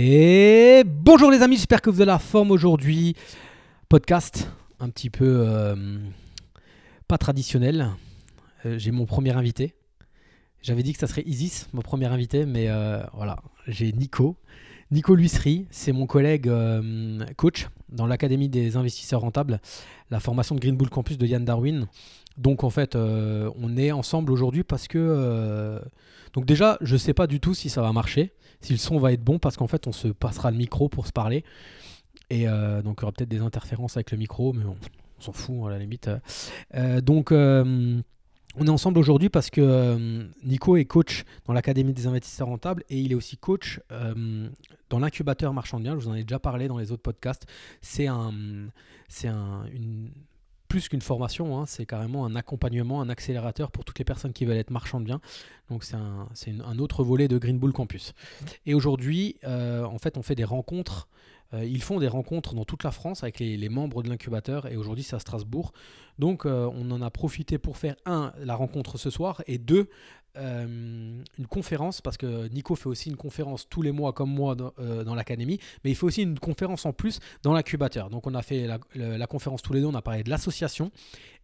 Et bonjour les amis, j'espère que vous avez la forme aujourd'hui. Podcast un petit peu euh, pas traditionnel. Euh, j'ai mon premier invité. J'avais dit que ça serait Isis, mon premier invité, mais euh, voilà, j'ai Nico. Nico Luissery, c'est mon collègue coach dans l'Académie des investisseurs rentables, la formation de Green Bull Campus de Yann Darwin. Donc en fait, on est ensemble aujourd'hui parce que... donc déjà, je ne sais pas du tout si ça va marcher si le son va être bon, parce qu'en fait, on se passera le micro pour se parler. Et euh, donc, il y aura peut-être des interférences avec le micro, mais on, s'en fout à la limite. Euh, donc, euh, on est ensemble aujourd'hui parce que Nico est coach dans l'Académie des investisseurs rentables et il est aussi coach dans l'incubateur marchand de biens. Je vous en ai déjà parlé dans les autres podcasts. C'est un, c'est un, plus qu'une formation, hein, c'est carrément un accompagnement, un accélérateur pour toutes les personnes qui veulent être marchands de. Donc c'est un, autre volet de Green Bull Campus. Et aujourd'hui, euh, en fait, on fait des rencontres. Euh, ils font des rencontres dans toute la France avec les, membres de l'incubateur et aujourd'hui c'est à Strasbourg. Donc euh, on en a profité pour faire un la rencontre ce soir et deux euh, une conférence, parce que Nico fait aussi une conférence tous les mois comme moi dans, l'académie, mais il fait aussi une conférence en plus dans l'incubateur. Donc on a fait la, conférence tous les deux, on a parlé de l'association,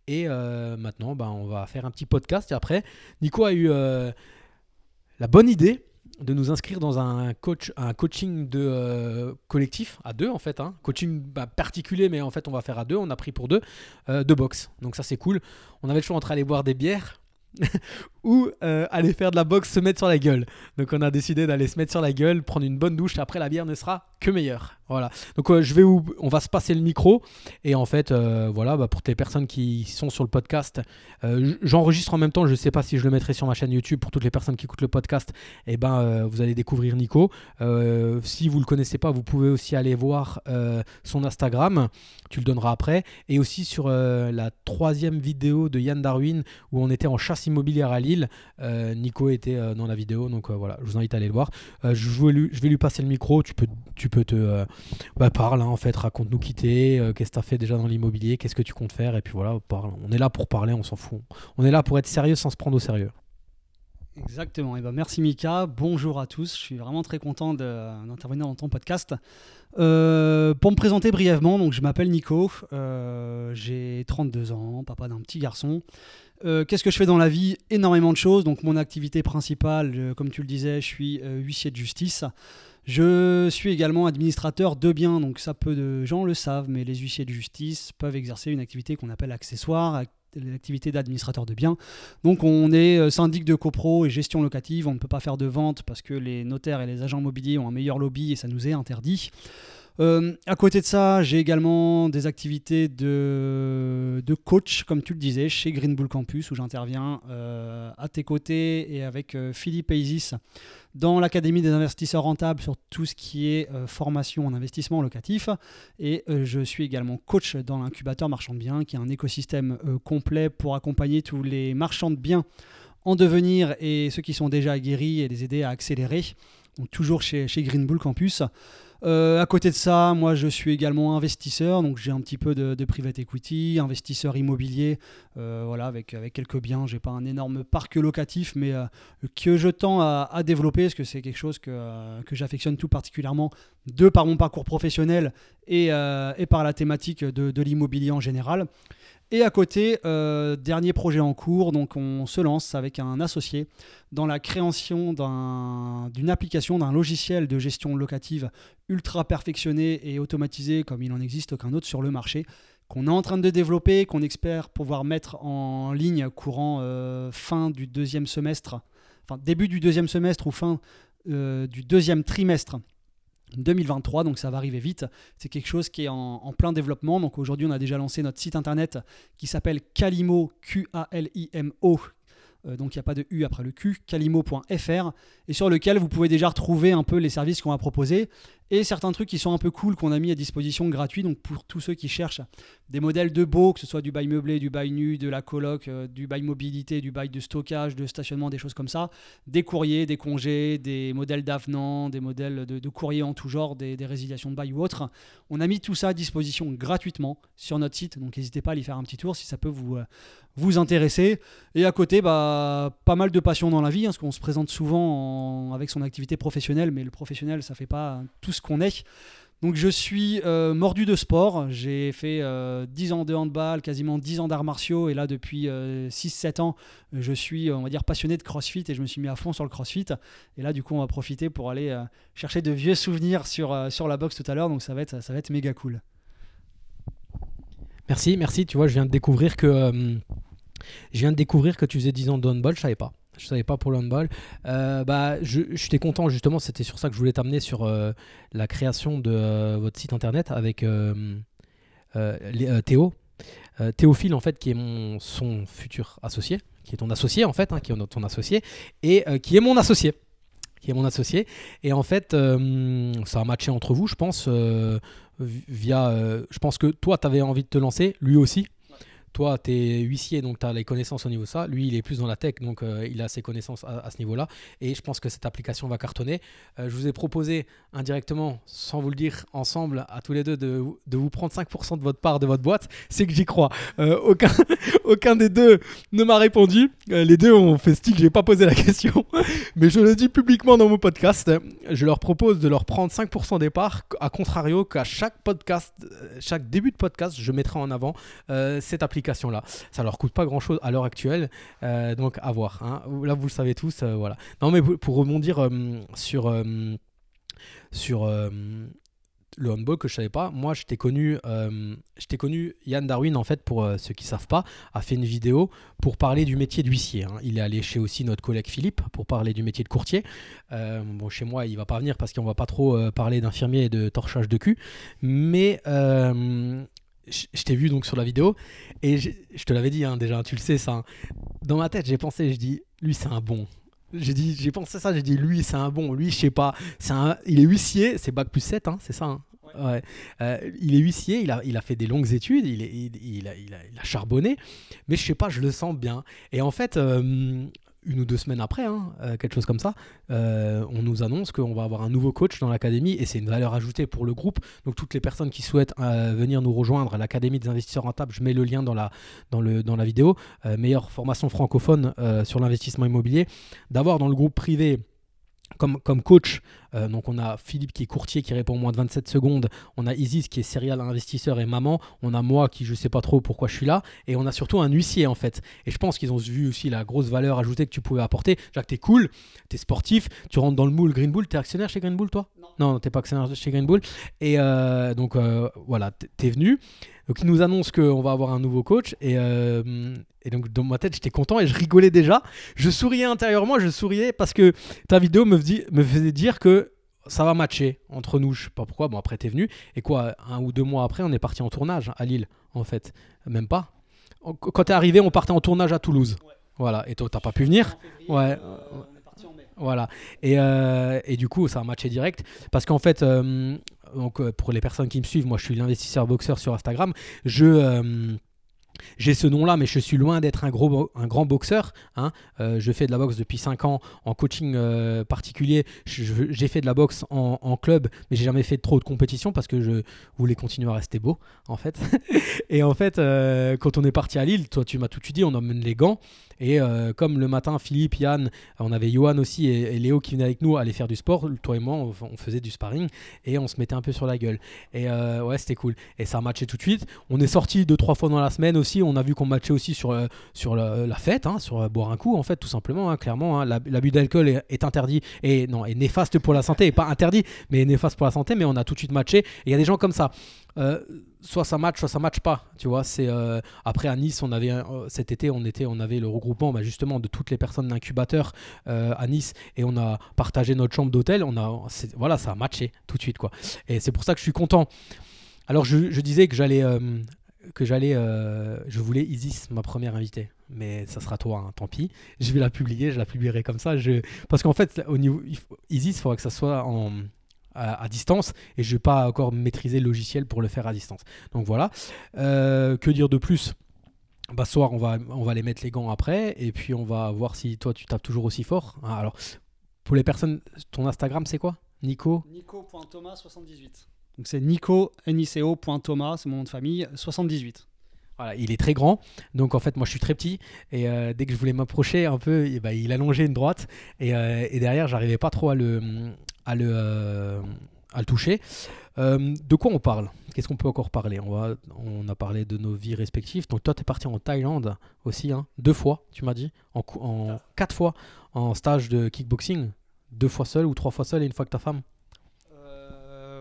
et maintenant ben, on va faire un petit podcast. Et après, Nico a eu la bonne idée de nous inscrire dans un coach un coaching de collectif à deux en fait hein. coaching bah, particulier mais en fait on va faire à deux on a pris pour deux de boxe donc ça c'est cool on avait le choix entre aller boire des bières ou euh, aller faire de la boxe, se mettre sur la gueule. Donc on a décidé d'aller se mettre sur la gueule, prendre une bonne douche, après la bière ne sera que meilleure. Voilà. Donc euh, je vais où on va se passer le micro et en fait euh, voilà bah, pour les personnes qui sont sur le podcast, j'enregistre en même temps. Je ne sais pas si je le mettrai sur ma chaîne YouTube pour toutes les personnes qui écoutent le podcast. Et eh ben vous allez découvrir Nico. si vous le connaissez pas, vous pouvez aussi aller voir son Instagram. Tu le donneras après et aussi sur la troisième vidéo de Yann Darwin où on était en chasse immobilière à Lille euh, Nico était euh, dans la vidéo, donc euh, voilà, je vous invite à aller le voir. je, vais lui, passer le micro, tu peux, te... Bah, parle, hein, en fait, raconte-nous qui t'es, qu'est-ce que tu as fait déjà dans l'immobilier, qu'est-ce que tu comptes faire, et puis voilà, parle. On est là pour parler, on s'en fout. On est là pour être sérieux sans se prendre au sérieux. Exactement. Et ben merci Mika. Bonjour à tous. Je suis vraiment très content d'intervenir dans ton podcast. pour me présenter brièvement, donc je m'appelle Nico. J'ai 32 ans, papa d'un petit garçon. Euh, qu'est-ce que je fais dans la vie? Énormément de choses. Donc mon activité principale, comme tu le disais, je suis euh, huissier de justice. Je suis également administrateur de biens, donc ça peu de gens le savent, mais les huissiers de justice peuvent exercer une activité qu'on appelle accessoire, l'activité d'administrateur de biens. Donc on est euh, syndic de copro et gestion locative, on ne peut pas faire de vente parce que les notaires et les agents immobiliers ont un meilleur lobby et ça nous est interdit. Euh, à côté de ça, j'ai également des activités de, coach, comme tu le disais, chez Green Bull Campus, où j'interviens euh, à tes côtés et avec euh, Philippe Aisis dans l'Académie des investisseurs rentables sur tout ce qui est formation en investissement locatif. Et je suis également coach dans l'incubateur marchand de biens, qui est un écosystème complet pour accompagner tous les marchands de biens en devenir et ceux qui sont déjà aguerris et les aider à accélérer. Toujours chez, chez Green Bull Campus. Euh, à côté de ça, moi je suis également investisseur, donc j'ai un petit peu de, private equity, investisseur immobilier, euh, voilà, avec, quelques biens. J'ai pas un énorme parc locatif, mais euh, que je tends à, développer, parce que c'est quelque chose que, j'affectionne tout particulièrement, de par mon parcours professionnel et, par la thématique de l'immobilier en général. Et à côté, euh, dernier projet en cours, donc on se lance avec un associé dans la création d'une application, d'un logiciel de gestion locative ultra perfectionné et automatisé comme il n'en existe aucun autre sur le marché, qu'on est en train de développer, qu'on espère pouvoir mettre en ligne courant euh, fin du deuxième semestre, enfin début du deuxième semestre ou fin euh, du deuxième trimestre 2023, donc ça va arriver vite. C'est quelque chose qui est en, plein développement. Donc aujourd'hui, on a déjà lancé notre site internet qui s'appelle Calimo, Q-A-L-I-M-O, donc il n'y a pas de U après le Q, calimo.fr, et sur lequel vous pouvez déjà retrouver un peu les services qu'on va proposer et certains trucs qui sont un peu cool qu'on a mis à disposition gratuit. Donc pour tous ceux qui cherchent des modèles de beau, que ce soit du bail meublé, du bail nu, de la coloc, euh, du bail mobilité, du bail de stockage, de stationnement, des choses comme ça, des courriers, des congés, des modèles d'avenant, des modèles de, courriers en tout genre, des, résiliations de bail ou autres. On a mis tout ça à disposition gratuitement sur notre site, donc n'hésitez pas à y faire un petit tour si ça peut vous, euh, vous intéresser. Et à côté, bah, pas mal de passion dans la vie, hein, parce qu'on se présente souvent avec son activité professionnelle, mais le professionnel, ça fait pas tout ce qu'on est. Donc je suis euh, mordu de sport, j'ai fait 10 euh, ans de handball, quasiment 10 ans d'arts martiaux, et là depuis 6-7 ans, je suis, on va dire, passionné de CrossFit, et je me suis mis à fond sur le CrossFit. Et là, du coup, on va profiter pour aller euh, chercher de vieux souvenirs sur, sur la boxe tout à l'heure, donc ça va, être, ça va être méga cool. Merci, merci, tu vois, je viens de découvrir que... je viens de découvrir que tu faisais 10 ans de handball, je savais pas. Je savais pas pour le handball. Euh, bah, je, j'étais content justement, c'était sur ça que je voulais t'amener sur euh, la création de euh, votre site internet avec Théo. Théophile en fait qui est mon son futur associé, qui est ton associé en fait, hein, qui est ton associé et qui est mon associé, qui est mon associé. Et en fait, ça a matché entre vous, je pense, via. je pense que toi, tu avais envie de te lancer, lui aussi. Toi, tu es huissier, donc tu as les connaissances au niveau de ça. Lui, il est plus dans la tech, donc euh, il a ses connaissances à, ce niveau-là. Et je pense que cette application va cartonner. Euh, je vous ai proposé indirectement, sans vous le dire ensemble, à tous les deux, de, de vous prendre 5% de votre part de votre boîte. C'est que j'y crois. Euh, aucun, aucun des deux ne m'a répondu. les deux ont fait style, j'ai pas posé la question. Mais je le dis publiquement dans mon podcast. Je leur propose de leur prendre 5% des parts, à contrario qu'à chaque podcast, chaque début de podcast, je mettrai en avant cette application là Ça leur coûte pas grand-chose à l'heure actuelle, euh, donc à voir. Hein. Là, vous le savez tous, euh, voilà. Non, mais pour rebondir euh, sur sur le handball que je savais pas. Moi, je t'ai connu, euh, connu Yann Darwin en fait pour ceux qui savent pas, a fait une vidéo pour parler du métier d'huissier. Hein. Il est allé chez aussi notre collègue Philippe pour parler du métier de courtier. bon, chez moi, il va pas venir parce qu'on va pas trop parler d'infirmier et de torchage de cul, mais je, t'ai vu donc sur la vidéo et je, te l'avais dit hein, déjà, tu le sais ça. Hein. Dans ma tête, j'ai pensé, je dis, lui c'est un bon. J'ai dit, j'ai pensé ça, j'ai dit, lui c'est un bon. Lui, je sais pas, c'est un, il est huissier, c'est bac plus 7, hein, c'est ça. Ouais. Euh, il est huissier, il a, il a fait des longues études, il, est, il, a, il, a, il, a, charbonné, mais je sais pas, je le sens bien. Et en fait, euh, une ou deux semaines après, hein, euh, quelque chose comme ça, euh, on nous annonce qu'on va avoir un nouveau coach dans l'académie et c'est une valeur ajoutée pour le groupe. Donc toutes les personnes qui souhaitent euh, venir nous rejoindre à l'académie des investisseurs rentables, je mets le lien dans la, dans la vidéo, meilleure formation francophone sur l'investissement immobilier, d'avoir dans le groupe privé comme, comme coach, euh, donc on a Philippe qui est courtier qui répond en moins de 27 secondes, on a Isis qui est serial investisseur et maman, on a moi qui je sais pas trop pourquoi je suis là, et on a surtout un huissier en fait. Et je pense qu'ils ont vu aussi la grosse valeur ajoutée que tu pouvais apporter. Jacques, t'es cool, t'es sportif, tu rentres dans le moule Green Bull, t'es actionnaire chez Green Bull toi? Non, non t'es pas actionnaire chez Green Bull. Et euh, donc euh, voilà, t'es venu. Donc il nous annonce qu'on va avoir un nouveau coach et, euh, et, donc dans ma tête j'étais content et je rigolais déjà. Je souriais intérieurement, je souriais parce que ta vidéo me, me faisait dire que ça va matcher entre nous. Je sais pas pourquoi. Bon après t'es venu et quoi un ou deux mois après on est parti en tournage à Lille en fait. Même pas. Quand t'es arrivé on partait en tournage à Toulouse. Voilà et toi t'as pas pu venir. Ouais. Euh, voilà. Et, euh, et, du coup, ça a matché direct. Parce qu'en fait, donc euh, pour les personnes qui me suivent, moi je suis l'investisseur boxeur sur Instagram. Je euh, j'ai ce nom-là, mais je suis loin d'être un, gros, un grand boxeur. Hein. Euh, je fais de la boxe depuis 5 ans en coaching particulier. J'ai fait de la boxe en, club, mais j'ai jamais fait trop de compétition parce que je voulais continuer à rester beau, en fait. et en fait, quand on est parti à Lille, toi tu m'as tout dit, on emmène les gants. Et euh, comme le matin, Philippe, Yann, on avait Johan aussi et, Léo qui venaient avec nous aller faire du sport, toi et moi, on, faisait du sparring et on se mettait un peu sur la gueule. Et euh, ouais, c'était cool. Et ça a matché tout de suite. On est sorti deux, trois fois dans la semaine aussi. On a vu qu'on matchait aussi sur, euh, sur la, fête, hein, sur boire un coup, en fait, tout simplement, hein, clairement. Hein. L'abus d'alcool est, interdit et non, est néfaste pour la santé, et pas interdit, mais néfaste pour la santé. Mais on a tout de suite matché. Et il y a des gens comme ça. Euh, soit ça match, soit ça match pas. Tu vois, c'est euh, après à Nice, on avait euh, cet été, on était, on avait le regroupement bah, justement de toutes les personnes d'incubateur à Nice et on a partagé notre chambre d'hôtel. On a, voilà, ça a matché tout de suite quoi. Et c'est pour ça que je suis content. Alors je, disais que j'allais, que j'allais, je voulais Isis, ma première invitée. Mais ça sera toi, hein, tant pis. Je vais la publier, je la publierai comme ça. Parce qu'en fait, au niveau Isis, il faudra que ça soit en, à, distance et je vais pas encore maîtriser le logiciel pour le faire à distance. Donc voilà. Euh, que dire de plus? Bah, soir, on va, on va les mettre les gants après et puis on va voir si toi tu tapes toujours aussi fort. Ah, alors, pour les personnes, ton Instagram c'est quoi? Nico? Nico.thomas78. Donc c'est Nico, Nico.thomas, c'est mon nom de famille, 78. Voilà, il est très grand, donc en fait moi je suis très petit et euh, dès que je voulais m'approcher un peu, eh ben, il allongeait une droite et, euh, et derrière j'arrivais pas trop à le, à le, euh, à le toucher. Euh, de quoi on parle? Qu'est-ce qu'on peut encore parler? On, va, on a parlé de nos vies respectives. Donc toi tu es parti en Thaïlande aussi, hein, deux fois tu m'as dit, en, en quatre fois. En stage de kickboxing, deux fois seul ou trois fois seul et une fois que ta femme?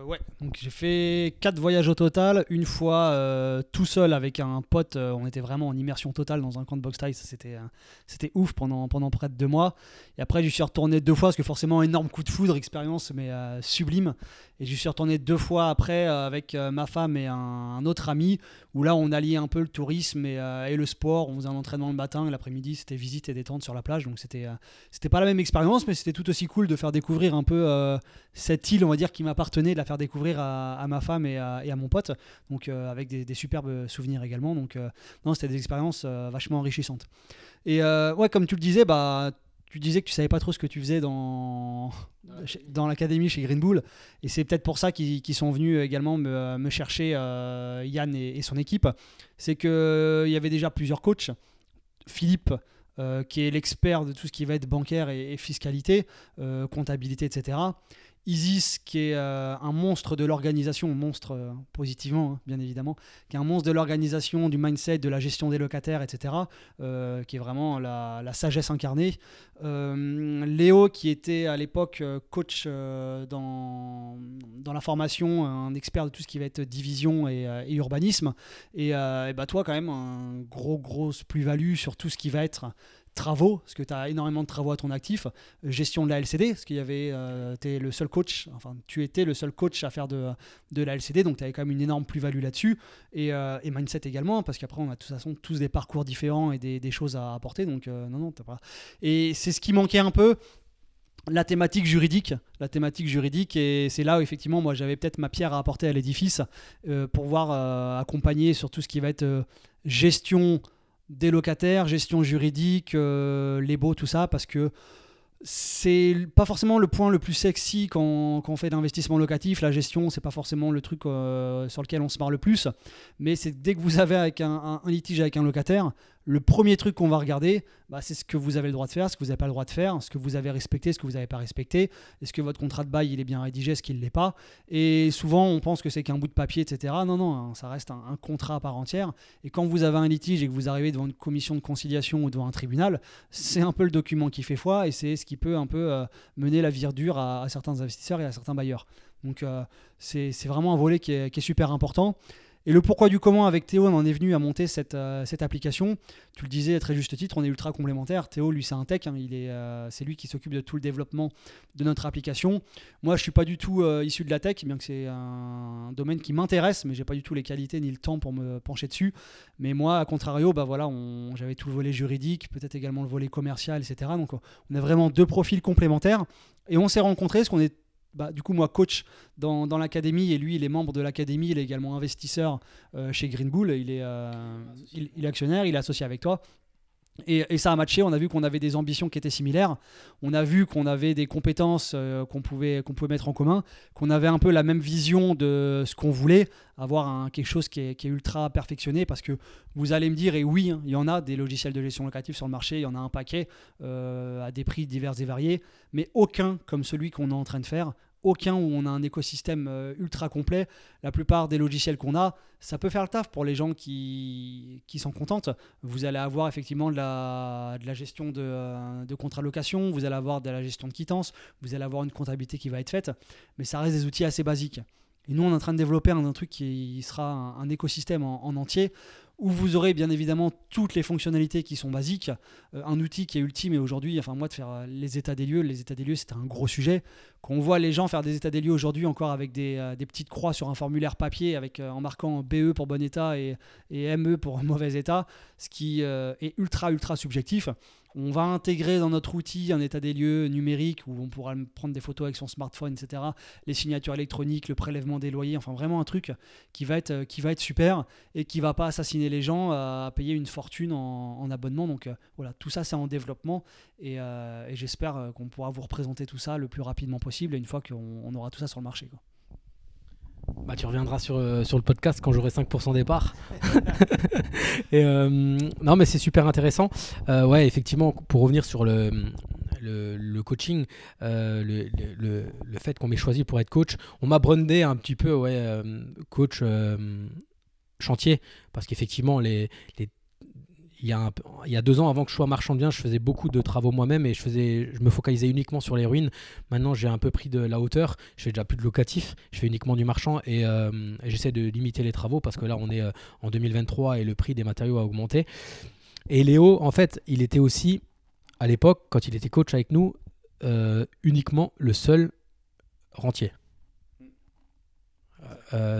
Euh, ouais, donc j'ai fait quatre voyages au total. Une fois euh, tout seul avec un pote, euh, on était vraiment en immersion totale dans un camp de boxe. Ça, C'était, ouf pendant, près de deux mois. Et après, j'y suis retourné deux fois parce que forcément, énorme coup de foudre, expérience, mais sublime. Et j'y suis retourné deux fois après euh, avec euh, ma femme et un, autre ami où là, on alliait un peu le tourisme et, euh, le sport. On faisait un entraînement le matin et l'après-midi, c'était visite et détente sur la plage. Donc c'était, c'était pas la même expérience, mais c'était tout aussi cool de faire découvrir un peu cette île, on va dire, qui m'appartenait, de la faire découvrir à, ma femme et à, mon pote. Donc avec des, superbes souvenirs également. Donc non, c'était des expériences vachement enrichissantes. Et ouais, comme tu le disais, bah tu disais que tu savais pas trop ce que tu faisais dans, dans l'académie chez Green Bull. Et c'est peut-être pour ça qu'ils sont venus également me, me chercher, euh, Yann et, et son équipe. C'est qu'il y avait déjà plusieurs coachs. Philippe, euh, qui est l'expert de tout ce qui va être bancaire et, et fiscalité, euh, comptabilité, etc. Isis, qui est euh, un monstre de l'organisation, monstre euh, positivement, hein, bien évidemment, qui est un monstre de l'organisation, du mindset, de la gestion des locataires, etc., euh, qui est vraiment la, sagesse incarnée. Léo, qui était à l'époque coach dans, dans la formation, un expert de tout ce qui va être division et, urbanisme. Et, et bah toi, quand même, un gros, grosse plus-value sur tout ce qui va être travaux, parce que tu as énormément de travaux à ton actif, gestion de la LCD, parce qu'il y avait, euh, le seul coach, enfin tu étais le seul coach à faire de, de la LCD, donc tu avais quand même une énorme plus-value là-dessus, et, euh, et mindset également, parce qu'après on a de toute façon tous des parcours différents et des, choses à apporter, donc euh, non, non, t'as pas. Et c'est ce qui manquait un peu, la thématique juridique, la thématique juridique, et c'est là où effectivement moi j'avais peut-être ma pierre à apporter à l'édifice euh, pour voir euh, accompagner sur tout ce qui va être euh, gestion des locataires, gestion juridique, euh, les baux, tout ça, parce que c'est pas forcément le point le plus sexy quand, on fait d'investissement locatif. La gestion, c'est pas forcément le truc euh, sur lequel on se marre le plus, mais c'est dès que vous avez avec un litige avec un locataire, le premier truc qu'on va regarder, bah, c'est ce que vous avez le droit de faire, ce que vous n'avez pas le droit de faire, ce que vous avez respecté, ce que vous n'avez pas respecté, est-ce que votre contrat de bail il est bien rédigé, est-ce qu'il ne l'est pas? Et souvent, on pense que c'est qu'un bout de papier, etc. Non, non, hein, ça reste un, contrat à part entière. Et quand vous avez un litige et que vous arrivez devant une commission de conciliation ou devant un tribunal, c'est un peu le document qui fait foi et c'est ce qui peut un peu euh, mener la vire dure à, à certains investisseurs et à certains bailleurs. Donc euh, c'est vraiment un volet qui est super important. Et le pourquoi du comment avec Théo, on en est venu à monter cette, euh, application. Tu le disais à très juste titre, on est ultra complémentaires. Théo, lui, c'est un tech, hein, euh, c'est lui qui s'occupe de tout le développement de notre application. Moi, je suis pas du tout euh, issu de la tech, bien que c'est un domaine qui m'intéresse, mais j'ai pas du tout les qualités ni le temps pour me pencher dessus. Mais moi, à contrario, bah voilà, j'avais tout le volet juridique, peut-être également le volet commercial, etc. Donc, on a vraiment deux profils complémentaires. Et on s'est rencontrés, parce qu'on est bah, du coup, moi, coach dans, dans l'académie, et lui, il est membre de l'académie, il est également investisseur euh, chez Green Bull, il est, euh, il, actionnaire, il est associé avec toi. Et, ça a matché, on a vu qu'on avait des ambitions qui étaient similaires, on a vu qu'on avait des compétences euh, qu'on pouvait, qu'on pouvait mettre en commun, qu'on avait un peu la même vision de ce qu'on voulait, avoir quelque chose qui est, ultra perfectionné, parce que vous allez me dire, et oui, hein, il y en a des logiciels de gestion locative sur le marché, il y en a un paquet à des prix divers et variés, mais aucun comme celui qu'on est en train de faire, aucun où on a un écosystème euh, ultra complet. La plupart des logiciels qu'on a, ça peut faire le taf pour les gens qui, qui s'en contentent. Vous allez avoir effectivement de la, de la gestion de, euh, de contrat location, vous allez avoir de la gestion de quittance, vous allez avoir une comptabilité qui va être faite, mais ça reste des outils assez basiques. Et nous, on est en train de développer un, truc qui sera un, écosystème en, en entier où vous aurez bien évidemment toutes les fonctionnalités qui sont basiques, euh, un outil qui est ultime et aujourd'hui, enfin moi de faire les états des lieux, les états des lieux c'est un gros sujet, qu'on voit les gens faire des états des lieux aujourd'hui encore avec des, euh, petites croix sur un formulaire papier euh, en marquant BE pour bon état et, ME pour mauvais état, ce qui euh, est ultra ultra subjectif. On va intégrer dans notre outil un état des lieux numérique où on pourra prendre des photos avec son smartphone, etc. Les signatures électroniques, le prélèvement des loyers, enfin vraiment un truc qui va être, super et qui va pas assassiner les gens à payer une fortune en, en abonnement. Donc voilà, tout ça c'est en développement et, et j'espère qu'on pourra vous représenter tout ça le plus rapidement possible une fois qu'on on aura tout ça sur le marché. Bah, tu reviendras sur, euh, sur le podcast quand j'aurai 5% des parts. Euh, non, mais c'est super intéressant. Euh, ouais, effectivement, pour revenir sur le, le, coaching, euh, le, le- le fait qu'on m'ait choisi pour être coach, on m'a brandé un petit peu, ouais, coach chantier, parce qu'effectivement, les- il y, a deux ans, avant que je sois marchand de je faisais beaucoup de travaux moi-même et je, me focalisais uniquement sur les ruines. Maintenant, j'ai un peu pris de la hauteur. Je fais déjà plus de locatif. Je fais uniquement du marchand et, euh, j'essaie de limiter les travaux parce que là, on est euh, en 2023 et le prix des matériaux a augmenté. Et Léo, en fait, il était aussi, à l'époque, quand il était coach avec nous, euh, uniquement le seul rentier.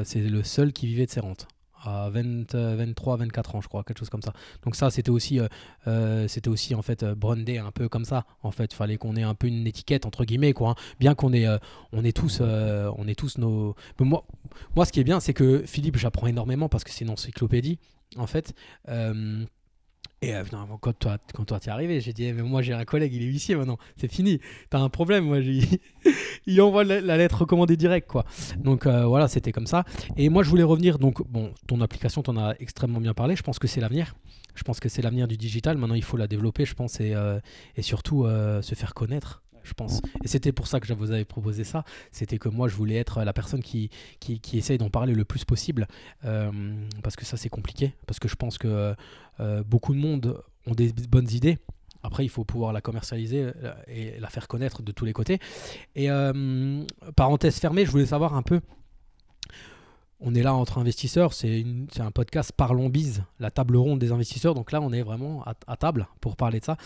C'est le seul qui vivait de ses rentes. À 20, euh, 23, 24 ans, je crois, quelque chose comme ça. Donc ça, c'était aussi, euh, euh, aussi en fait euh, brandé un peu comme ça. En fait, fallait qu'on ait un peu une étiquette entre guillemets, quoi. hein. Bien qu'on ait, on tous, on tous nos. Moi, moi, ce qui est bien, c'est que Philippe, j'apprends énormément parce que c'est une encyclopédie, en fait. Et euh, putain, quand toi, quand toi t'es arrivé, j'ai dit, eh, mais moi j'ai un collègue, il est huissier maintenant, c'est fini. T'as un problème, moi il envoie la, lettre recommandée direct, quoi. Donc euh, voilà, c'était comme ça. Et moi je voulais revenir, donc bon, ton application, t'en as extrêmement bien parlé. Je pense que c'est l'avenir. Je pense que c'est l'avenir du digital. Maintenant, il faut la développer, je pense, et, euh, surtout se faire connaître. Je pense. Et c'était pour ça que je vous avais proposé ça. C'était que moi, je voulais être la personne qui, qui, essaye d'en parler le plus possible. Euh, parce que ça, c'est compliqué. Parce que je pense que euh, beaucoup de monde ont des bonnes idées. Après, il faut pouvoir la commercialiser euh, et la faire connaître de tous les côtés. Et parenthèse fermée, je voulais savoir un peu. On est là entre investisseurs, c'est un podcast Parlons Bise, la table ronde des investisseurs. Donc là, on est vraiment à table pour parler de ça.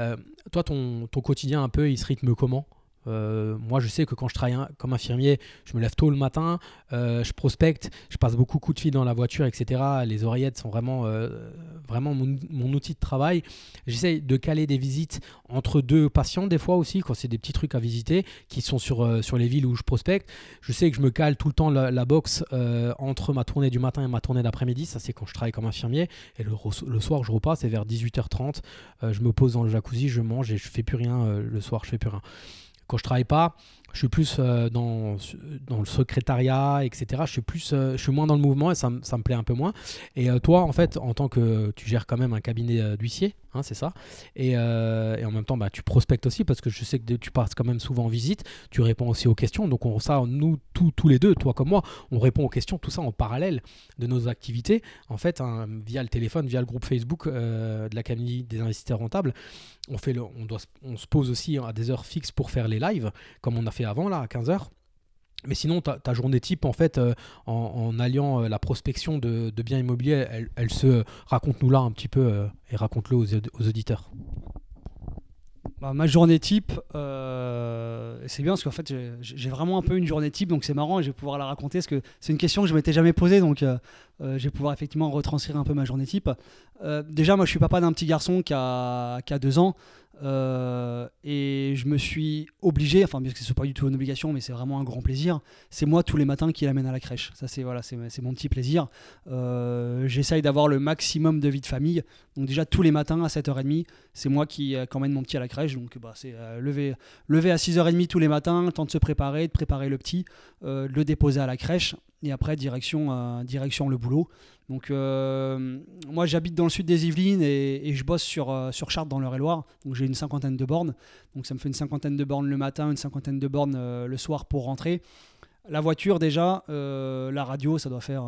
Euh, toi, ton, ton quotidien un peu, il se rythme comment? Euh, moi, je sais que quand je travaille comme infirmier, je me lève tôt le matin, euh, je prospecte, je passe beaucoup de coups de fil dans la voiture, etc. Les oreillettes sont vraiment, euh, vraiment mon, outil de travail. J'essaye de caler des visites entre deux patients, des fois aussi, quand c'est des petits trucs à visiter qui sont sur, sur les villes où je prospecte. Je sais que je me cale tout le temps la, la euh, entre ma tournée du matin et ma tournée d'après-midi. Ça, c'est quand je travaille comme infirmier. Et le, soir, je repasse, c'est vers 18h30. Euh, je me pose dans le jacuzzi, je mange et je fais plus rien le soir, je fais plus rien. Quand je travaille pas, je suis plus euh, dans, dans le secrétariat, etc. Je suis, plus, euh, je suis moins dans le mouvement et ça, ça me plaît un peu moins. Et euh, toi, en fait, en tant que tu gères quand même un cabinet d'huissier, hein, c'est ça. Et, et en même temps, bah, tu prospectes aussi parce que je sais que tu passes quand même souvent en visite. Tu réponds aussi aux questions. Donc, on, ça, nous, tous tous les deux, toi comme moi, on répond aux questions, tout ça en parallèle de nos activités. En fait, hein, via le téléphone, via le groupe Facebook de l'Académie des investisseurs rentables, on, fait le, on, doit, on se pose aussi à des heures fixes pour faire les lives, comme on a fait avant, là, à 15h. Mais sinon, ta, journée type, en fait, euh, en, alliant euh, la prospection de, biens immobiliers, elle, se raconte-nous là un petit peu euh, et raconte-le aux, aud- aux auditeurs. Bah, ma journée type, euh, c'est bien parce qu'en fait j'ai- vraiment un peu une journée type, donc c'est marrant et je vais pouvoir la raconter parce que c'est une question que je m'étais jamais posée, donc euh, euh, je vais pouvoir effectivement retranscrire un peu ma journée type. Euh, déjà, moi je suis papa d'un petit garçon qui a, qui a deux ans euh, et je me suis obligé, enfin bien que ce soit pas du tout une obligation, mais c'est vraiment un grand plaisir. C'est moi tous les matins qui l'amène à la crèche. Ça c'est voilà, c'est mon petit plaisir. Euh, J'essaye d'avoir le maximum de vie de famille. Donc déjà tous les matins à 7h30, c'est moi qui euh, emmène mon petit à la crèche. Donc bah, c'est euh, lever, lever à 6h30 tous les matins, le temps de se préparer, de préparer le petit, le déposer à la crèche et après direction, euh, direction le boulot. Donc euh, moi j'habite dans le sud des Yvelines et, je bosse sur, euh, sur Chartres dans l'Eure-et-Loire. Donc j'ai une cinquantaine de bornes. Donc ça me fait une cinquantaine de bornes le matin, une cinquantaine de bornes le soir pour rentrer. La voiture déjà, la radio, ça doit faire...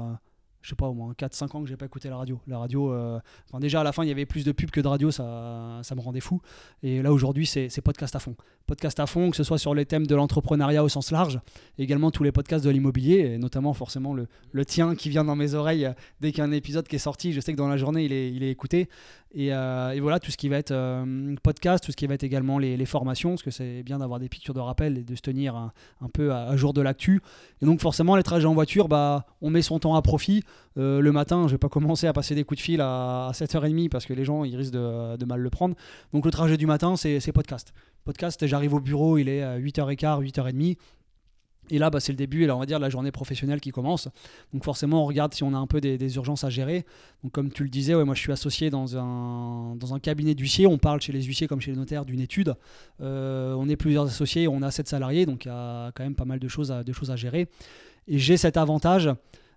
je sais pas, au moins 4-5 ans que j'ai pas écouté la radio. La radio, euh, déjà à la fin, il y avait plus de pubs que de radio, ça, me rendait fou. Et là aujourd'hui, c'est podcast à fond. Podcast à fond, que ce soit sur les thèmes de l'entrepreneuriat au sens large, également tous les podcasts de l'immobilier, et notamment forcément le, tien qui vient dans mes oreilles euh, dès qu'il y a un épisode qui est sorti. Je sais que dans la journée, il est écouté. Et, euh, et voilà, tout ce qui va être euh, podcast, tout ce qui va être également les, formations, parce que c'est bien d'avoir des piqûres de rappel et de se tenir un, peu à, jour de l'actu. Et donc forcément, les trajets en voiture, bah, on met son temps à profit. Euh, le matin, je vais pas commencer à passer des coups de fil à, à 7h30 parce que les gens ils risquent de, mal le prendre. Donc le trajet du matin, c'est c'est podcast. Podcast, j'arrive au bureau, il est à 8h15, 8h30. Et là, bah, c'est le début, et là, on va dire, la journée professionnelle qui commence. Donc forcément, on regarde si on a un peu des, urgences à gérer. Donc comme tu le disais, ouais, moi je suis associé dans un, dans un cabinet d'huissier. On parle chez les huissiers comme chez les notaires d'une étude. Euh, on est plusieurs associés, on a sept salariés, donc il y a quand même pas mal de choses à, de choses à gérer. Et j'ai cet avantage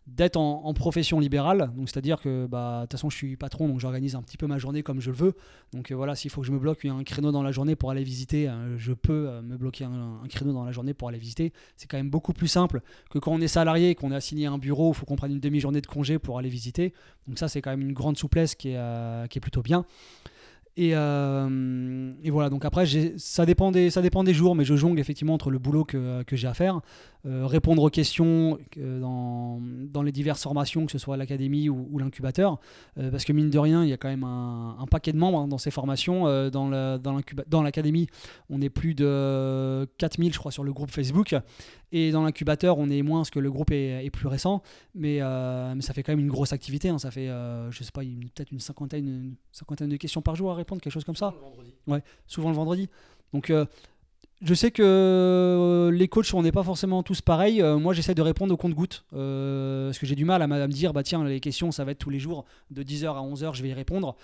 d'être en, profession libérale. Donc, c'est-à-dire que, bah, de toute façon, je suis patron, donc j'organise un petit peu ma journée comme je le veux. Donc, euh, voilà, s'il faut que je me bloque un créneau dans la journée pour aller visiter, euh, je peux euh, me bloquer un, créneau dans la journée pour aller visiter. C'est quand même beaucoup plus simple que quand on est salarié, qu'on est assigné à un bureau, il faut qu'on prenne une demi-journée de congé pour aller visiter. Donc, ça, c'est quand même une grande souplesse qui est, plutôt bien. Et, voilà, donc après, ça dépend, des, jours, mais je jongle effectivement entre le boulot que, j'ai à faire, répondre aux questions euh, dans, dans, les diverses formations, que ce soit l'académie ou, l'incubateur, parce que mine de rien, il y a quand même un, paquet de membres hein, dans ces formations. dans l'académie, on est plus de 4000, je crois, sur le groupe Facebook. Et dans l'incubateur, on est moins parce que le groupe est, plus récent, mais, euh, mais, ça fait quand même une grosse activité. Hein. Ça fait, euh, je sais pas, peut-être une cinquantaine, une cinquantaine de questions par jour à répondre, quelque chose comme ça. Souvent le vendredi. Ouais, souvent le vendredi. Donc, euh, je sais que euh, les coachs, on n'est pas forcément tous pareils. Euh, moi, j'essaie de répondre au compte-goutte. Euh, parce que j'ai du mal à, me dire, bah tiens, les questions, ça va être tous les jours, de 10h à 11h, je vais y répondre.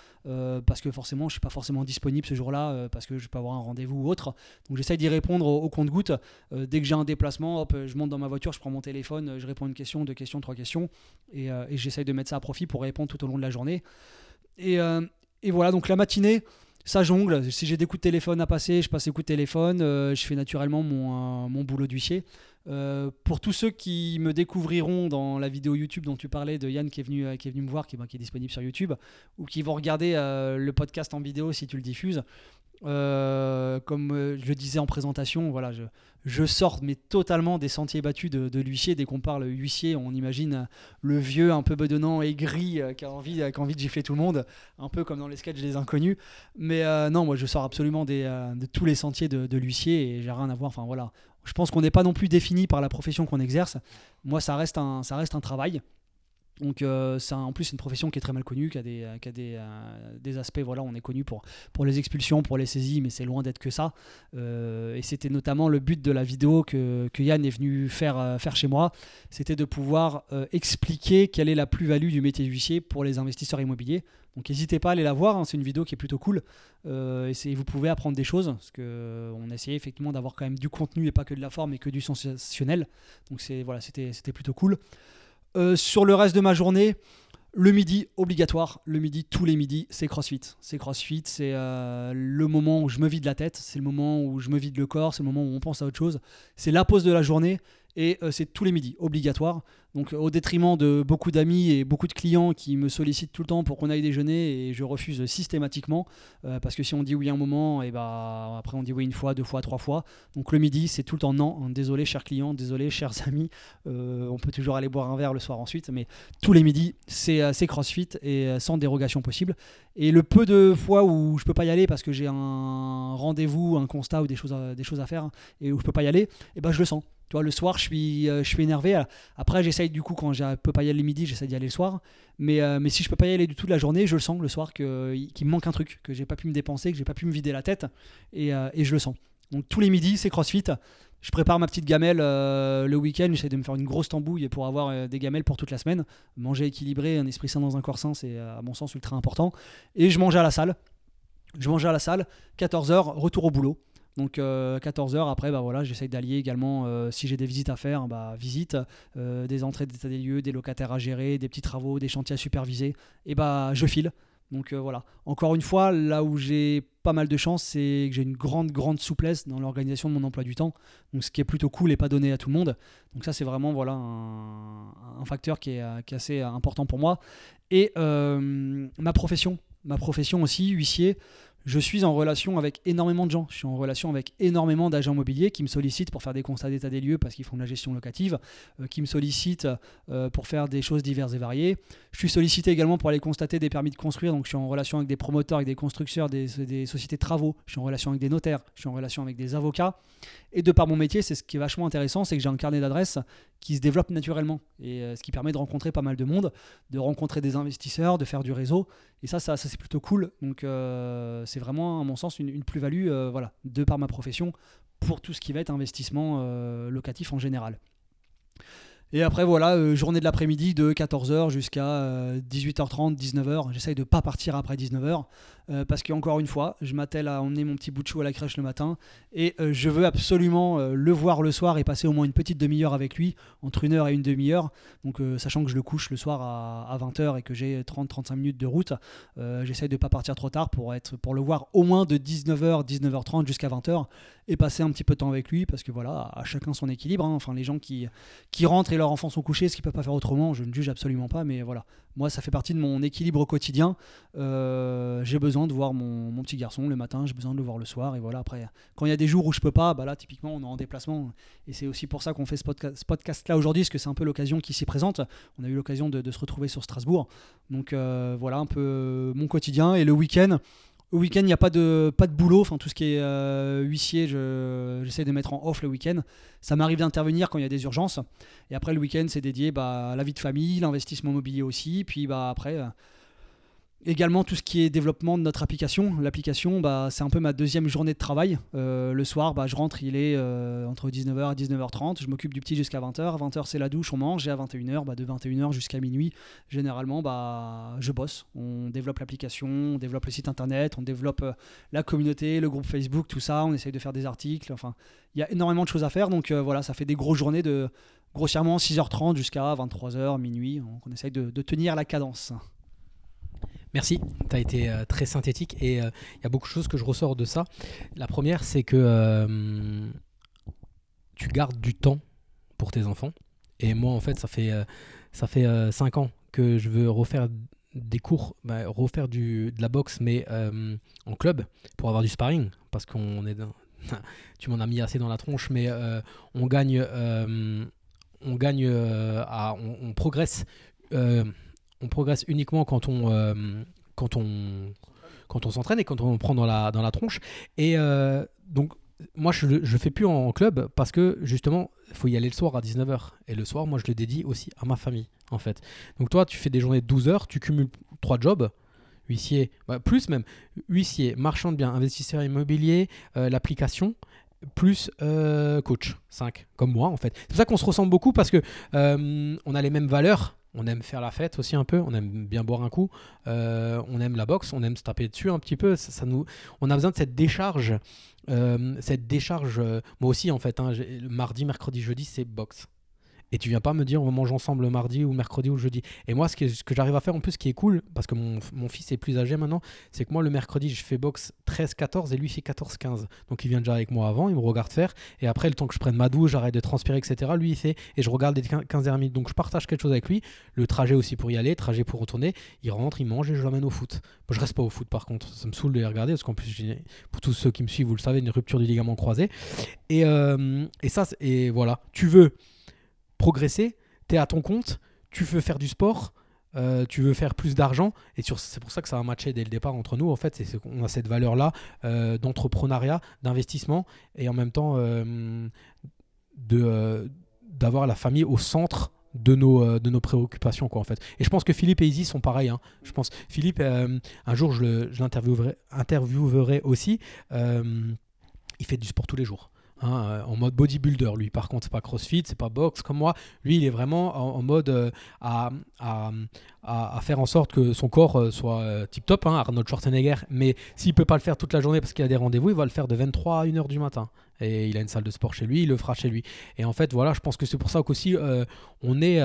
parce que forcément, je ne suis pas forcément disponible ce jour-là, parce que je peux avoir un rendez-vous ou autre. Donc, j'essaie d'y répondre au, compte-goutte. dès que j'ai un déplacement, hop, je monte dans ma voiture, je prends mon téléphone, je réponds une question, deux questions, trois questions. Et, j'essaie de mettre ça à profit pour répondre tout au long de la journée. Et voilà, donc la matinée ça jongle. Si j'ai des coups de téléphone à passer, je passe des coups de téléphone. Euh, je fais naturellement mon, euh, boulot d'huissier. Euh, pour tous ceux qui me découvriront dans la vidéo YouTube dont tu parlais de Yann qui est venu, qui est me voir, qui, qui est disponible sur YouTube, ou qui vont regarder le podcast en vidéo si tu le diffuses, euh, comme euh, je disais en présentation, voilà, je, je sors mais totalement des sentiers battus de, l'huissier. Dès qu'on parle huissier, on imagine le vieux un peu bedonnant et gris euh, qui, a envie, qui a envie de gifler tout le monde, un peu comme dans les sketchs des inconnus. Mais non, moi je sors absolument de tous les sentiers de, de l'huissier et j'ai rien à voir. Enfin voilà, je pense qu'on n'est pas non plus défini par la profession qu'on exerce. Moi, ça reste un, ça reste un travail. Donc euh, c'est en plus une profession qui est très mal connue, qui a des, a euh, des, aspects, voilà, on est connu pour, les expulsions, pour les saisies, mais c'est loin d'être que ça. Euh, et c'était notamment le but de la vidéo que, que Yann est venu faire, chez moi, c'était de pouvoir expliquer quelle est la plus-value du métier d'huissier pour les investisseurs immobiliers. Donc n'hésitez pas à aller la voir, hein, c'est une vidéo qui est plutôt cool. et vous pouvez apprendre des choses, parce qu'on essayait effectivement d'avoir quand même du contenu et pas que de la forme et que du sensationnel. Donc voilà, c'était plutôt cool. Euh, sur le reste de ma journée, le midi, obligatoire. Le midi, tous les midis, c'est CrossFit. C'est CrossFit, c'est euh, le moment où je me vide la tête, c'est le moment où je me vide le corps, c'est le moment où on pense à autre chose. C'est la pause de la journée et euh, c'est tous les midis, obligatoire. Donc au détriment de beaucoup d'amis et beaucoup de clients qui me sollicitent tout le temps pour qu'on aille déjeuner et je refuse systématiquement euh, parce que si on dit oui un moment et bah après on dit oui une fois, deux fois, trois fois. Donc le midi c'est tout le temps non. Désolé chers clients, désolé chers amis. Euh, on peut toujours aller boire un verre le soir ensuite, mais tous les midis c'est CrossFit et sans dérogation possible. Et le peu de fois où je peux pas y aller parce que j'ai un rendez-vous, un constat ou des choses à, des choses à faire et où je peux pas y aller, et eh ben je le sens. Tu vois, le soir, je suis, euh, je suis énervé. Après, j'essaye du coup, quand je peux pas y aller le midi, j'essaie d'y aller le soir. Mais, euh, si je peux pas y aller du tout de la journée, je le sens le soir qu'il me manque un truc, que j'ai pas pu me dépenser, que j'ai pas pu me vider la tête. Et, euh, et je le sens. Donc tous les midis, c'est CrossFit. Je prépare ma petite gamelle le week-end. J'essaie de me faire une grosse tambouille pour avoir des gamelles pour toute la semaine. Manger équilibré, un esprit sain dans un corps sain, c'est à mon sens ultra important. Et je mange à la salle. Je mange à la salle. 14h, retour au boulot. Donc 14 euh, heures après, bah voilà, j'essaye d'allier également, euh, si j'ai des visites à faire, bah, visite, euh, des entrées d'état des lieux, des locataires à gérer, des petits travaux, des chantiers à superviser, et bah je file. Donc voilà, encore une fois, là où j'ai pas mal de chance, c'est que j'ai une grande, grande souplesse dans l'organisation de mon emploi du temps. Donc ce qui est plutôt cool et pas donné à tout le monde. Donc ça, c'est vraiment voilà, un, facteur qui est, assez important pour moi. Et ma profession, ma profession aussi, huissier je suis en relation avec énormément de gens. Je suis en relation avec énormément d'agents immobiliers qui me sollicitent pour faire des constats d'état des lieux parce qu'ils font de la gestion locative, euh, qui me sollicitent euh, pour faire des choses diverses et variées. Je suis sollicité également pour aller constater des permis de construire. Donc je suis en relation avec des promoteurs, avec des constructeurs, des, sociétés de travaux. Je suis en relation avec des notaires. Je suis en relation avec des avocats. Et de par mon métier, c'est ce qui est vachement intéressant, c'est que j'ai un carnet d'adresses qui se développe naturellement. Et euh, ce qui permet de rencontrer pas mal de monde, de rencontrer des investisseurs, de faire du réseau. Et ça, ça, c'est plutôt cool. Donc c'est vraiment, à mon sens, une, plus-value, euh, voilà, de par ma profession, pour tout ce qui va être investissement locatif en général. Et après, voilà, euh, journée de l'après-midi de 14h jusqu'à 18h30, 19h. J'essaye de ne pas partir après 19h. Euh, parce qu'encore une fois, je m'attelle à emmener mon petit bout de chou à la crèche le matin et euh, je veux absolument euh, le voir le soir et passer au moins une petite demi-heure avec lui, entre une heure et une demi-heure. Donc, sachant que je le couche le soir à, 20h et que j'ai 30-35 minutes de route, j'essaye de ne pas partir trop tard pour, être, pour le voir au moins de 19h, 19h30 jusqu'à 20h et passer un petit peu de temps avec lui parce que voilà, à chacun son équilibre. Hein. Enfin, les gens qui, qui rentrent et leurs enfants sont couchés, ce qu'ils ne peuvent pas faire autrement, je ne juge absolument pas, mais voilà, moi, ça fait partie de mon équilibre quotidien. Euh, j'ai besoin de voir mon, petit garçon le matin, j'ai besoin de le voir le soir. Et voilà, après, quand il y a des jours où je peux pas, bah là, typiquement, on est en déplacement. Et c'est aussi pour ça qu'on fait ce, podcast-là aujourd'hui, parce que c'est un peu l'occasion qui s'y présente. On a eu l'occasion de, se retrouver sur Strasbourg. Donc euh, voilà un peu mon quotidien. Et le week-end, au week-end, il n'y a pas de, pas de boulot. Enfin, tout ce qui est euh, huissier, j'essaie de mettre en off le week-end. Ça m'arrive d'intervenir quand il y a des urgences. Et après, le week-end, c'est dédié bah, à la vie de famille, l'investissement immobilier aussi. Puis bah, après, euh, Également tout ce qui est développement de notre application. L'application, bah, c'est un peu ma deuxième journée de travail. Euh, le soir, bah, je rentre, il est euh, entre 19h et 19h30. Je m'occupe du petit jusqu'à 20h. À 20h, c'est la douche, on mange. Et à 21h, bah, de 21h jusqu'à minuit, généralement, je bosse. On développe l'application, on développe le site internet, on développe euh, la communauté, le groupe Facebook, tout ça. On essaye de faire des articles. Enfin, il y a énormément de choses à faire. Donc voilà, ça fait des grosses journées de grossièrement 6h30 jusqu'à 23h, minuit. On essaye de tenir la cadence. Merci, tu as été euh, très synthétique et euh, il y a beaucoup de choses que je ressors de ça. La première, c'est que euh, tu gardes du temps pour tes enfants. Et moi, en fait, ça fait, ça fait 5 ans que je veux refaire des cours, bah, refaire du, de la boxe, mais en club, pour avoir du sparring, parce qu'on est... tu m'en as mis assez dans la tronche, mais on gagne... on gagne on progresse on progresse uniquement quand on, euh, quand on, quand on s'entraîne et quand on prend dans la, dans la tronche. Et euh, donc, moi, je ne fais plus en club parce que justement, il faut y aller le soir à 19h. Et le soir, moi, je le dédie aussi à ma famille, en fait. Donc, toi, tu fais des journées de 12 heures, tu cumules trois jobs huissier, bah, plus même, huissier, marchand de biens, investisseur immobilier, euh, l'application, plus coach, 5, comme moi en fait. C'est pour ça qu'on se ressemble beaucoup parce que on a les mêmes valeurs, on aime faire la fête aussi un peu, on aime bien boire un coup, euh, on aime la boxe, on aime se taper dessus un petit peu. Ça, nous, on a besoin de cette décharge, euh, cette décharge. Euh, moi aussi en fait, hein, mardi, mercredi, jeudi, c'est boxe. Et tu viens pas me dire on mange ensemble le mardi ou mercredi ou jeudi. Et moi, ce que, j'arrive à faire en plus, ce qui est cool, parce que mon, fils est plus âgé maintenant, c'est que moi, le mercredi, je fais boxe 13-14 et lui, il fait 14-15. Donc il vient déjà avec moi avant, il me regarde faire. Et après, le temps que je prenne ma douche, j'arrête de transpirer, etc., lui, il fait. Et je regarde les 15 minutes. Donc je partage quelque chose avec lui. Le trajet aussi pour y aller, trajet pour retourner. Il rentre, il mange et je l'emmène au foot. Moi, je reste pas au foot par contre. Ça me saoule de les regarder parce qu'en plus, pour tous ceux qui me suivent, vous le savez, une rupture du ligament croisé. Et, euh, et ça, et voilà. Tu veux progresser tu es à ton compte, tu veux faire du sport, euh, tu veux faire plus d'argent. Et c'est pour ça que ça a matché dès le départ entre nous. En fait, c'est qu'on a cette valeur-là euh, d'entrepreneuriat, d'investissement et en même temps euh, d'avoir la famille au centre de nos, de nos préoccupations quoi en fait et je pense que Philippe et Izzy sont pareils hein. je pense Philippe un jour je l'interviewerai aussi il fait du sport tous les jours Hein, euh, en mode bodybuilder. Lui, par contre, c'est pas crossfit, c'est pas boxe comme moi. Lui, il est vraiment en, mode euh, à, à, faire en sorte que son corps euh, soit tip top, hein, Arnold Schwarzenegger. Mais s'il peut pas le faire toute la journée parce qu'il a des rendez-vous, il va le faire de 23 à 1h du matin. Et il a une salle de sport chez lui, il le fera chez lui. Et en fait, voilà, je pense que c'est pour ça qu'aussi on est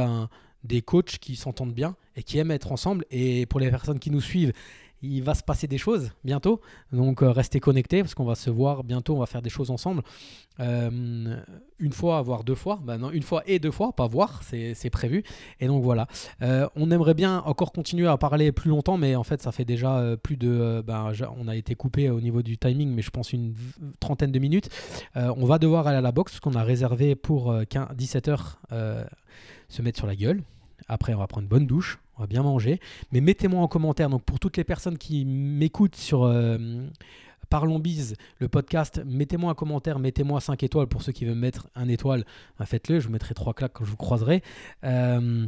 des coachs qui s'entendent bien et qui aiment être ensemble. Et pour les personnes qui nous suivent, il va se passer des choses bientôt. Donc euh, restez connectés parce qu'on va se voir bientôt, on va faire des choses ensemble. Euh, une fois, voire deux fois. Ben non, une fois et deux fois, pas voir, c'est prévu. Et donc voilà. Euh, on aimerait bien encore continuer à parler plus longtemps, mais en fait ça fait déjà plus de... Ben, on a été coupé au niveau du timing, mais je pense une trentaine de minutes. on va devoir aller à la boxe parce qu'on a réservé pour 17h se mettre sur la gueule. Après, on va prendre une bonne douche on va bien manger. Mais mettez-moi en commentaire, donc pour toutes les personnes qui m'écoutent sur euh, Parlons Bise, le podcast, mettez-moi un commentaire, mettez-moi 5 étoiles. Pour ceux qui veulent mettre un étoile, ben, faites-le, je vous mettrai 3 claques quand je vous croiserai. Euh,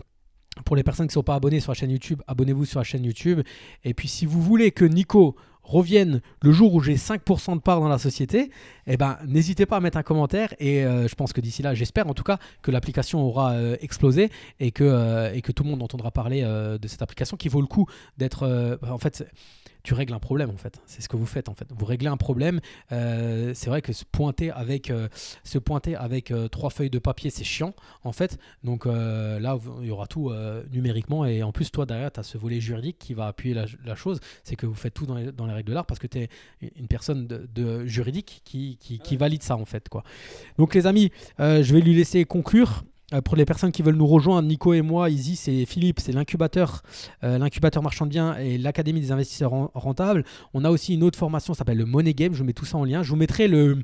pour les personnes qui ne sont pas abonnées sur la chaîne YouTube, abonnez-vous sur la chaîne YouTube. Et puis si vous voulez que Nico revienne le jour où j'ai 5% de part dans la société, eh ben, n'hésitez pas à mettre un commentaire et euh, je pense que d'ici là, j'espère en tout cas que l'application aura euh, explosé et que, euh, et que tout le monde entendra parler de cette application qui vaut le coup d'être... en fait, tu règles un problème en fait. C'est ce que vous faites en fait. Vous réglez un problème. Euh, c'est vrai que se pointer avec, euh, se pointer avec euh, trois feuilles de papier, c'est chiant en fait. Donc là, il y aura tout numériquement et en plus, toi derrière, tu as ce volet juridique qui va appuyer la, chose. C'est que vous faites tout dans les, dans les règles de l'art parce que tu es une personne de, juridique qui, qui, qui, valide ça en fait. Quoi. Donc les amis, je vais lui laisser conclure. Euh, pour les personnes qui veulent nous rejoindre, Nico et moi, Easy, c'est Philippe, c'est l'incubateur, euh, l'incubateur marchand de biens et l'Académie des investisseurs rentables. On a aussi une autre formation, s'appelle le Money Game. Je vous mets tout ça en lien. Je vous mettrai le,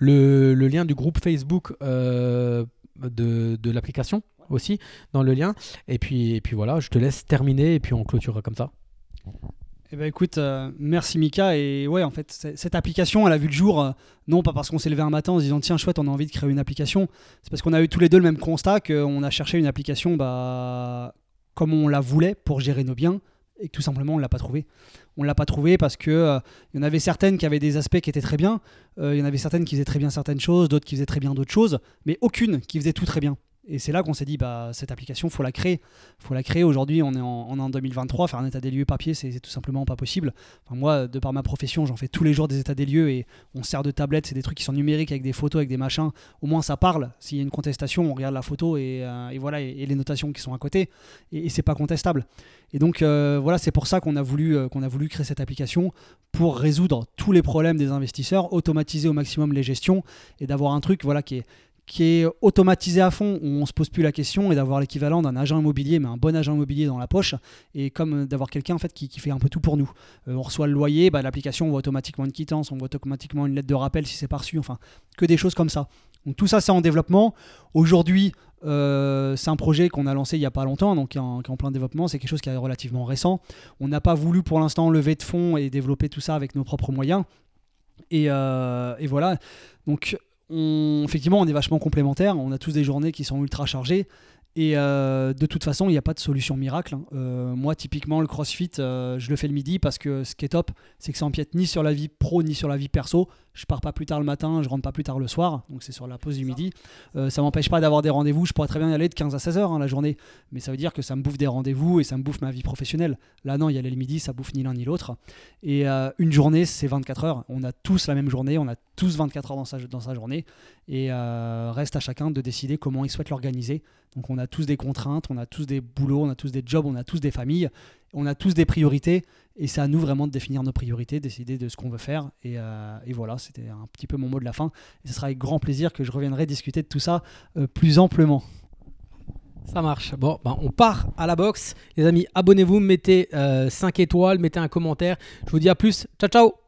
lien du groupe Facebook euh, de, de l'application aussi dans le lien. Et puis, et puis voilà, je te laisse terminer et puis on clôturera comme ça. Eh ben écoute, euh, merci Mika. Et ouais, en fait, cette application, elle a vu le jour, euh, non pas parce qu'on s'est levé un matin en se disant tiens, chouette, on a envie de créer une application. C'est parce qu'on a eu tous les deux le même constat qu'on a cherché une application bah, comme on la voulait pour gérer nos biens et tout simplement on l'a pas trouvé. On l'a pas trouvé parce que euh, il y en avait certaines qui avaient des aspects qui étaient très bien, il y en avait certaines qui faisaient très bien certaines choses, d'autres qui faisaient très bien d'autres choses, mais aucune qui faisait tout très bien. Et c'est là qu'on s'est dit, bah, cette application, faut la créer. faut la créer. Aujourd'hui, on est en, en 2023. Faire un état des lieux papier, c'est tout simplement pas possible. Moi, de par ma profession, j'en fais tous les jours des états des lieux et on sert de tablette. C'est des trucs qui sont numériques avec des photos, avec des machins. Au moins, ça parle. S'il y a une contestation, on regarde la photo et, euh, voilà, et, les notations qui sont à côté. Et, c'est pas contestable. Et donc, euh, voilà, c'est pour ça qu'on a, voulu, euh, qu'on a voulu créer cette application pour résoudre tous les problèmes des investisseurs, automatiser au maximum les gestions et d'avoir un truc voilà, qui est qui est automatisé à fond, où on se pose plus la question et d'avoir l'équivalent d'un agent immobilier, mais un bon agent immobilier dans la poche, et comme d'avoir quelqu'un en fait qui, fait un peu tout pour nous. Euh, on reçoit le loyer, bah, l'application voit automatiquement une quittance, on voit automatiquement une lettre de rappel si c'est pas enfin que des choses comme ça. Donc tout ça c'est en développement. Aujourd'hui, euh, c'est un projet qu'on a lancé il n'y a pas longtemps, donc qui est, en, plein développement. C'est quelque chose qui est relativement récent. On n'a pas voulu pour l'instant lever de fonds et développer tout ça avec nos propres moyens. Et, euh, et voilà. Donc effectivement, on est vachement complémentaires. On a tous des journées qui sont ultra chargées. Et euh, de toute façon, il n'y a pas de solution miracle. Hein. Euh, moi, typiquement, le crossfit, euh, je le fais le midi parce que ce qui est top, c'est que ça empiète ni sur la vie pro ni sur la vie perso. Je pars pas plus tard le matin, je rentre pas plus tard le soir, donc c'est sur la pause du midi. ça m'empêche pas d'avoir des rendez-vous. Je pourrais très bien y aller de 15 à 16 heures hein, la journée, mais ça veut dire que ça me bouffe des rendez-vous et ça me bouffe ma vie professionnelle. Là, non, y aller le midi, ça bouffe ni l'un ni l'autre. Et une journée, c'est 24 heures. On a tous la même journée, on a tous 24 heures dans sa, dans sa journée, et reste à chacun de décider comment il souhaite l'organiser. Donc on a tous des contraintes, on a tous des boulots, on a tous des jobs, on a tous des familles, on a tous des priorités. Et c'est à nous vraiment de définir nos priorités, décider de ce qu'on veut faire. Et, euh, voilà, c'était un petit peu mon mot de la fin. Ce sera avec grand plaisir que je reviendrai discuter de tout ça euh, plus amplement. Ça marche. Bon, ben on part à la boxe. Les amis, abonnez-vous, mettez 5 euh, étoiles, mettez un commentaire. Je vous dis à plus. Ciao, ciao